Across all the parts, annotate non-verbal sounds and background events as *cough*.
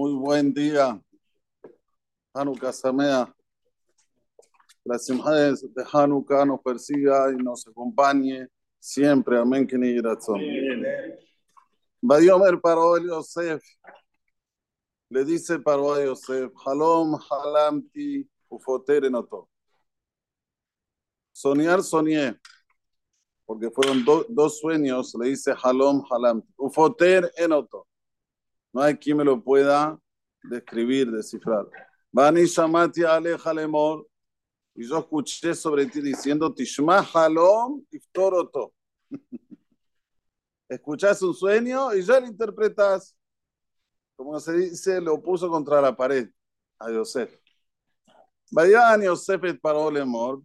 Muy buen día. Hanukkah Samea. La simha de Hanukkah nos persiga y nos acompañe siempre. Amén. Que ni razón. Bayomer paró Yosef. Le dice paró a Yosef, Halom halamti ufoter enoto. Soñar, soñé. Porque fueron dos sueños. Le dice Halom halamti. Ufoter enoto. No hay quien me lo pueda describir, descifrar. Bani Shamati Aleja Lemor. Y yo escuché sobre ti diciendo Tishma Halom Iftoroto. *laughs* Escuchás un sueño y ya lo interpretas. Como se dice, lo puso contra la pared a Yosef. Vayan Yosef et paró Lemor.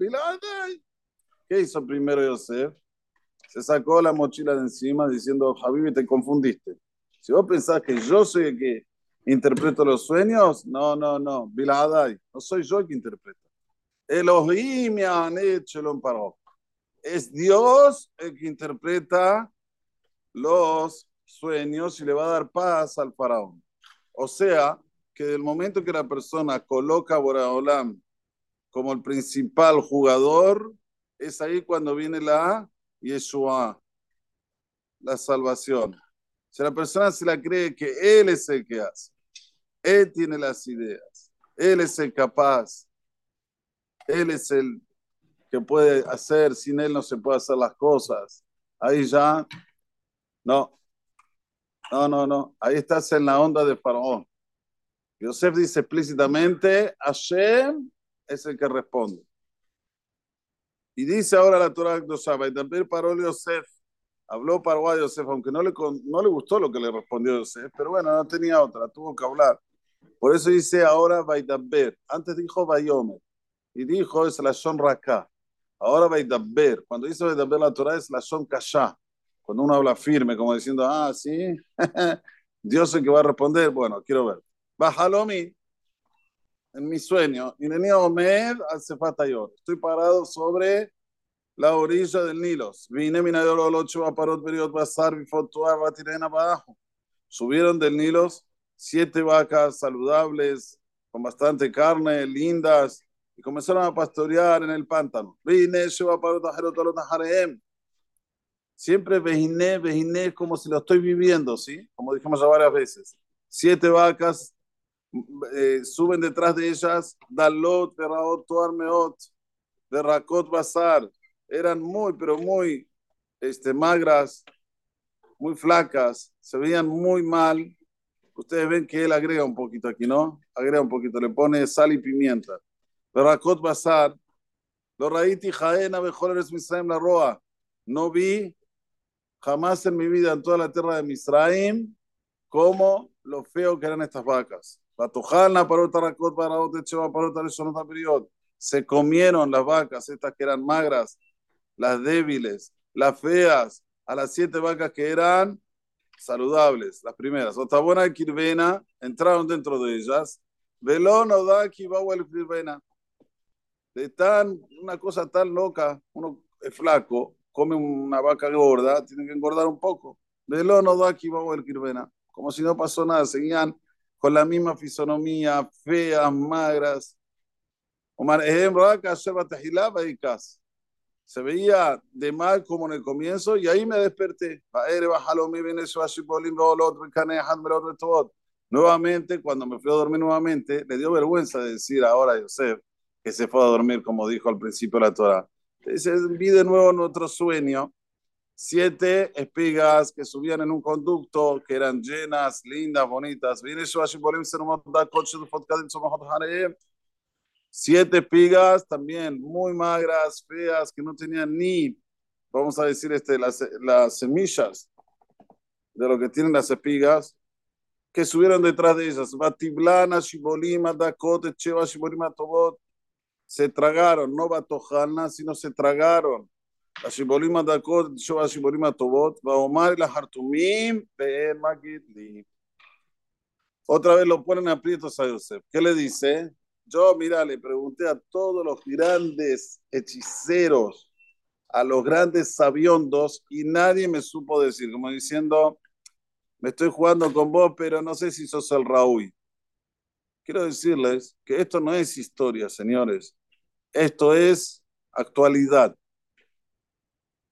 ¿Qué hizo primero Yosef? Se sacó la mochila de encima diciendo, Javi, te confundiste. Si vos pensás que yo soy el que interpreto los sueños, no, no, no. Biladai, no soy yo el que interpreta. Elohim me han hecho el paró. Es Dios el que interpreta los sueños y le va a dar paz al faraón. O sea, que del momento que la persona coloca a Boraholam como el principal jugador, es ahí cuando viene la Yeshua, la salvación. Si la persona se la cree que Él es el que hace, Él tiene las ideas, Él es el capaz, Él es el que puede hacer, sin Él no se puede hacer las cosas. Ahí ya, no, no, no, no, ahí estás en la onda de Faraón. Yosef dice explícitamente, Hashem es el que responde. Y dice ahora la Torah y también paró Yosef Habló Paraguay Yosef, aunque no le, no le gustó lo que le respondió Yosef, pero bueno, no tenía otra, tuvo que hablar. Por eso dice ahora Vaidaber. Antes dijo Vayomer. Y dijo es la Shon Raka. Ahora Vaidaber. Cuando dice Vaidaber la Torah es la Shon. Cuando uno habla firme, como diciendo, ah, sí, *laughs* Dios es el que va a responder. Bueno, quiero ver. Bajalomi. En mi sueño. Y venía Omer. Estoy parado sobre la orilla del Nilo. Vine aparot period basar abajo. Subieron del Nilo siete vacas saludables, con bastante carne, lindas, y comenzaron a pastorear en el pántano. Vine Siempre vejiné, vejiné como si lo estoy viviendo, ¿sí? Como dijimos ya varias veces. Siete vacas eh, suben detrás de ellas, Dalot, Berraot, Tuarmeot, Berrakot, Basar, eran muy, pero muy este, magras, muy flacas, se veían muy mal. Ustedes ven que él agrega un poquito aquí, ¿no? Agrega un poquito, le pone sal y pimienta. Rakot Basar, lo raíti jaena mejores Misraim la roa. No vi jamás en mi vida en toda la tierra de Misraim como lo feo que eran estas vacas. Para rakot para Se comieron las vacas, estas que eran magras, las débiles, las feas, a las siete vacas que eran saludables, las primeras. buena Kirvena entraron dentro de ellas. Velón Odaki el Kirvena. De tan, una cosa tan loca, uno es flaco, come una vaca gorda, tiene que engordar un poco. Velón Odaki el Kirvena. Como si no pasó nada, seguían con la misma fisonomía, feas, magras. Omar, ejemplo, acá, y casa se veía de mal como en el comienzo y ahí me desperté. Nuevamente, cuando me fui a dormir nuevamente, le dio vergüenza de decir ahora a Yosef que se fue a dormir como dijo al principio la Torah. Dice, vi de nuevo otro sueño, siete espigas que subían en un conducto, que eran llenas, lindas, bonitas. Viene Siete espigas también muy magras, feas, que no tenían ni, vamos a decir, este, las, las semillas de lo que tienen las espigas, que subieron detrás de ellas. Batiblana, Shibolima, Dakote, Cheva, Shibolima, Tobot. Se tragaron, no Batojana, sino se tragaron. La Shibolima, Dakot, Cheva, Shibolima, Tobot. Baomar y la Hartumim. Otra vez lo ponen aprietos a Yosef. ¿Qué le dice? Yo, mira, le pregunté a todos los grandes hechiceros, a los grandes sabiondos, y nadie me supo decir, como diciendo, me estoy jugando con vos, pero no sé si sos el Raúl. Quiero decirles que esto no es historia, señores. Esto es actualidad.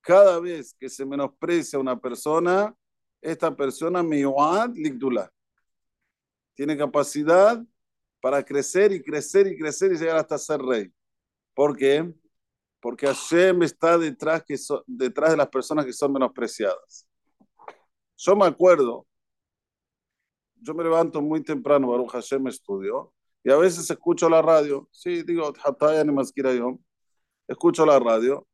Cada vez que se menosprecia a una persona, esta persona miwad ligdula. Tiene capacidad para crecer y crecer y crecer y llegar hasta ser rey. ¿Por qué? Porque Hashem está detrás, que detrás de las personas que son menospreciadas. Yo me acuerdo yo me levanto muy temprano, Baruch Hashem estudio, y a veces escucho la radio, sí, digo, escucho la radio,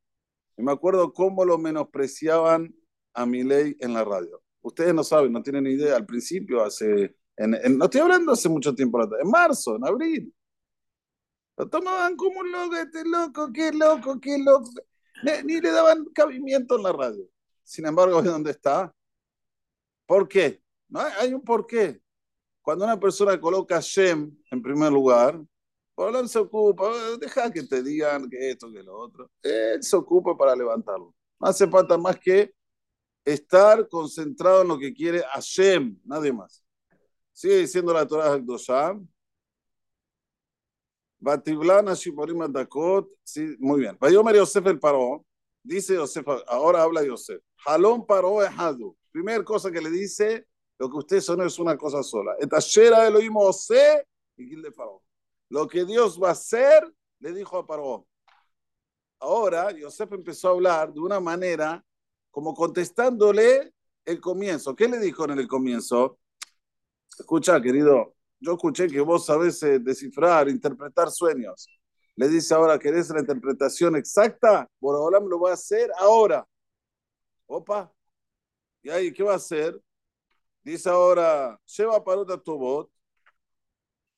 y me acuerdo cómo lo menospreciaban a mi ley en la radio. Ustedes no saben, no tienen idea, al principio, hace, en, no estoy hablando hace mucho tiempo, en marzo, en abril, lo tomaban como un loco, este loco, qué loco, qué loco, ni, ni le daban cabimiento en la radio. Sin embargo, ¿dónde está? ¿Por qué? No hay, un porqué. Cuando una persona coloca Shem en primer lugar, Paulán se ocupa, deja que te digan que esto, que lo otro. Él se ocupa para levantarlo. No hace falta más que estar concentrado en lo que quiere Hashem, nadie más. Sigue diciendo la Torah del Dosham. Batiblana Shiborim Dakot. Sí, muy bien. Vayomer Yosef el Paró. Dice Yosef, ahora habla Yosef. Jalón Paró Hadu. Primera cosa que le dice, lo que usted son es una cosa sola. Elohim Ose y de Faraón. Lo que Dios va a hacer, le dijo a Paró. Ahora, Yosef empezó a hablar de una manera como contestándole el comienzo. ¿Qué le dijo en el comienzo? Escucha, querido, yo escuché que vos sabés eh, descifrar, interpretar sueños. Le dice ahora, ¿querés la interpretación exacta? Borobolam lo va a hacer ahora. Opa. ¿Y ahí qué va a hacer? Dice ahora, lleva parota tobot,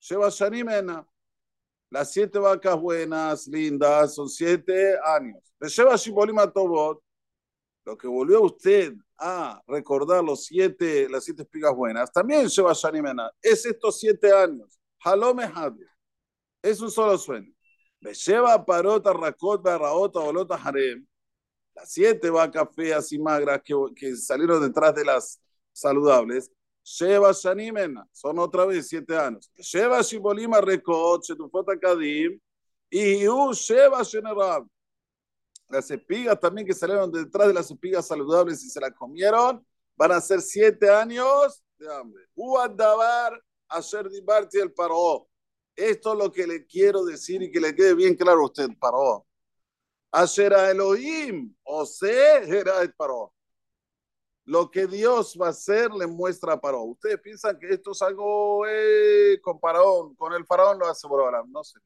lleva shanimena. Las siete vacas buenas, lindas, son siete años. Le lleva shibolima tobot. Lo que volvió usted a recordar los siete, las siete espigas buenas, también lleva shanimena. Es estos siete años. Halome Es un solo sueño. Le lleva parota, rakot, barraota, bolota, harem. Las siete vacas feas y magras que, que salieron detrás de las saludables, Sheva Shanimen, son otra vez siete años. Sheva Shibolima Rekot, Shetufota Kadim, y U Sheva Shenerab. Las espigas también que salieron detrás de las espigas saludables y se las comieron, van a ser siete años de hambre. U Andabar, Asher Dibarti el Paró. Esto es lo que le quiero decir y que le quede bien claro a usted, Paró. Asher Elohim, o se, era el Paró lo que Dios va a hacer le muestra a Paró. Ustedes piensan que esto es algo eh, con Parón, con el faraón lo hace Borobalam, no sé.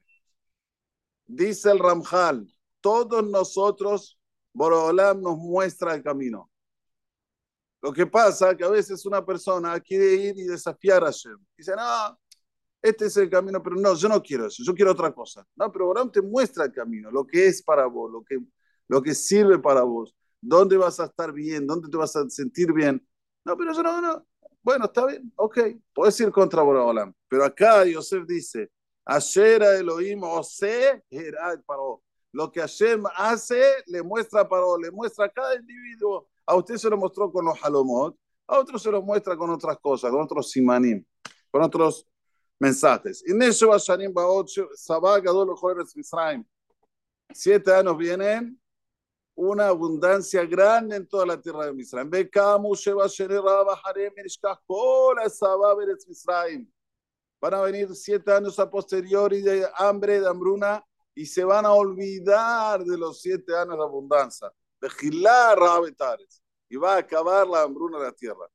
Dice el Ramjal, todos nosotros, Borobalam nos muestra el camino. Lo que pasa es que a veces una persona quiere ir y desafiar a Hashem. Dice, no, este es el camino, pero no, yo no quiero eso, yo quiero otra cosa. No, pero Borobalam te muestra el camino, lo que es para vos, lo que, lo que sirve para vos. ¿Dónde vas a estar bien? ¿Dónde te vas a sentir bien? No, pero yo no, no. Bueno, está bien, ok, puedes ir contra Boraholam. Pero acá Yosef dice, ayer Elohim Ose era Paró. Lo que Hashem hace, le muestra a Paró, le muestra a cada individuo. A usted se lo mostró con los halomot, a otro se lo muestra con otras cosas, con otros simanim, con otros mensajes. Y. Siete años vienen una abundancia grande en toda la tierra de Misraim. Van a venir siete años a posteriori de hambre, de hambruna, y se van a olvidar de los siete años de abundancia. De gilar y va a acabar la hambruna de la tierra.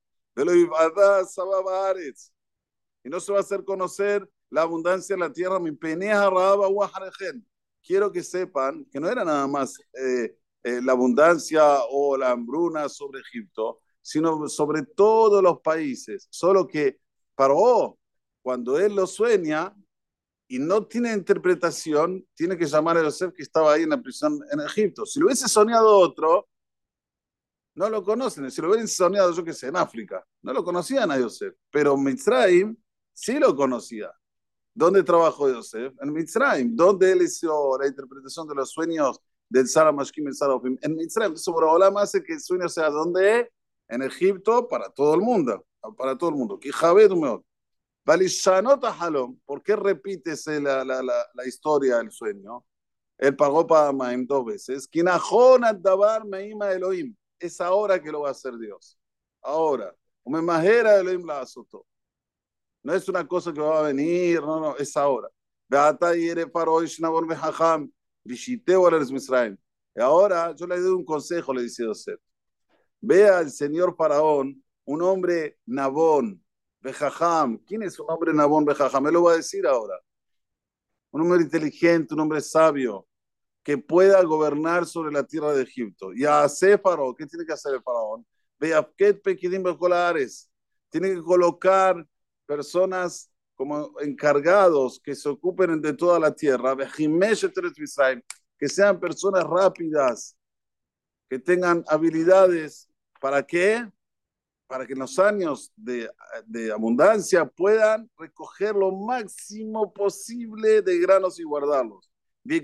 Y no se va a hacer conocer la abundancia de la tierra. Quiero que sepan que no era nada más. Eh, eh, la abundancia o la hambruna sobre Egipto, sino sobre todos los países. Solo que Paró, cuando él lo sueña y no tiene interpretación, tiene que llamar a Yosef que estaba ahí en la prisión en Egipto. Si lo hubiese soñado otro, no lo conocen. Si lo hubiesen soñado, yo qué sé, en África, no lo conocían a Yosef. Pero Mitzrayim sí lo conocía. ¿Dónde trabajó Yosef? En Mitzrayim. ¿Dónde él hizo la interpretación de los sueños del Sara Mashkim el Sara En Israel, sobre Olam hace que el sueño sea donde? En Egipto, para todo el mundo. Para todo el mundo. Que Balishanot halom. ¿Por qué repítese la, la, la, la historia del sueño? Él pagó para Maim dos veces. Meima Elohim. Es ahora que lo va a hacer Dios. Ahora. Me majera Elohim la azotó. No es una cosa que va a venir, no, no, es ahora. Y ahora yo le doy un consejo, le dice José. Vea al señor faraón, un hombre nabón, Bejajam. ¿Quién es un hombre nabón, Bejajam? Él lo va a decir ahora. Un hombre inteligente, un hombre sabio, que pueda gobernar sobre la tierra de Egipto. Y a faraón, ¿qué tiene que hacer el faraón? Tiene que colocar personas como encargados que se ocupen de toda la tierra. Que sean personas rápidas, que tengan habilidades. ¿Para qué? Para que en los años de, de abundancia puedan recoger lo máximo posible de granos y guardarlos. ¿Sabe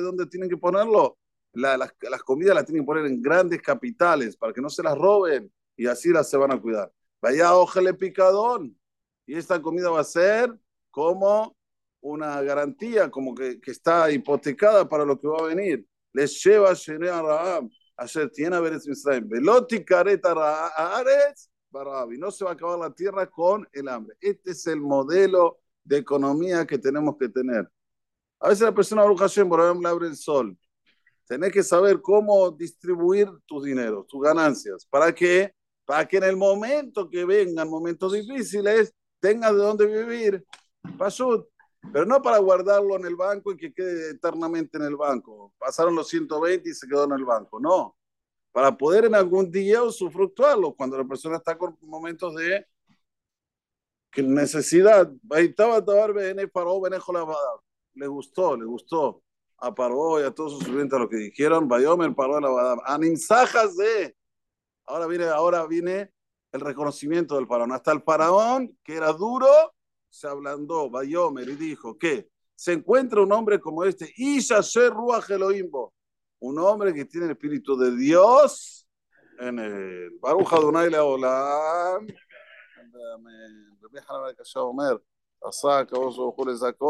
dónde tienen que ponerlo? La, las, las, comidas las tienen que poner en grandes capitales para que no se las roben y así las se van a cuidar. Vaya Ogel Picadón. Y esta comida va a ser como una garantía, como que, que está hipotecada para lo que va a venir. Les lleva a Raham. Ayer tiene a Misraim. Veloti careta Aretz Barabi. No se va a acabar la tierra con el hambre. Este es el modelo de economía que tenemos que tener. A veces la persona, Hashem, por ejemplo, abre el sol. Tenés que saber cómo distribuir tus dineros, tus ganancias. ¿Para qué? Para que en el momento que vengan momentos difíciles, tengas de dónde vivir. Pasud. Pero no para guardarlo en el banco y que quede eternamente en el banco. Pasaron los 120 y se quedó en el banco. No. Para poder en algún día usufructuarlo cuando la persona está con momentos de necesidad, le gustó, le gustó a Paró y a todos sus sirvientes lo que dijeron, Bayomer Paró la Badam, de, ahora viene, ahora viene el reconocimiento del faraón, hasta el faraón que era duro, se ablandó Bayomer y dijo que se encuentra un hombre como este, Ishaser Ruach Elohimbo, un hombre que tiene el espíritu de Dios en el Baruch Adonai Leolam. Amén.